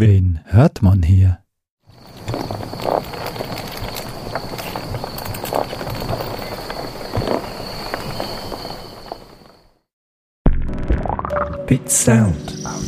Wen hört man hier? Bit Sound Audio.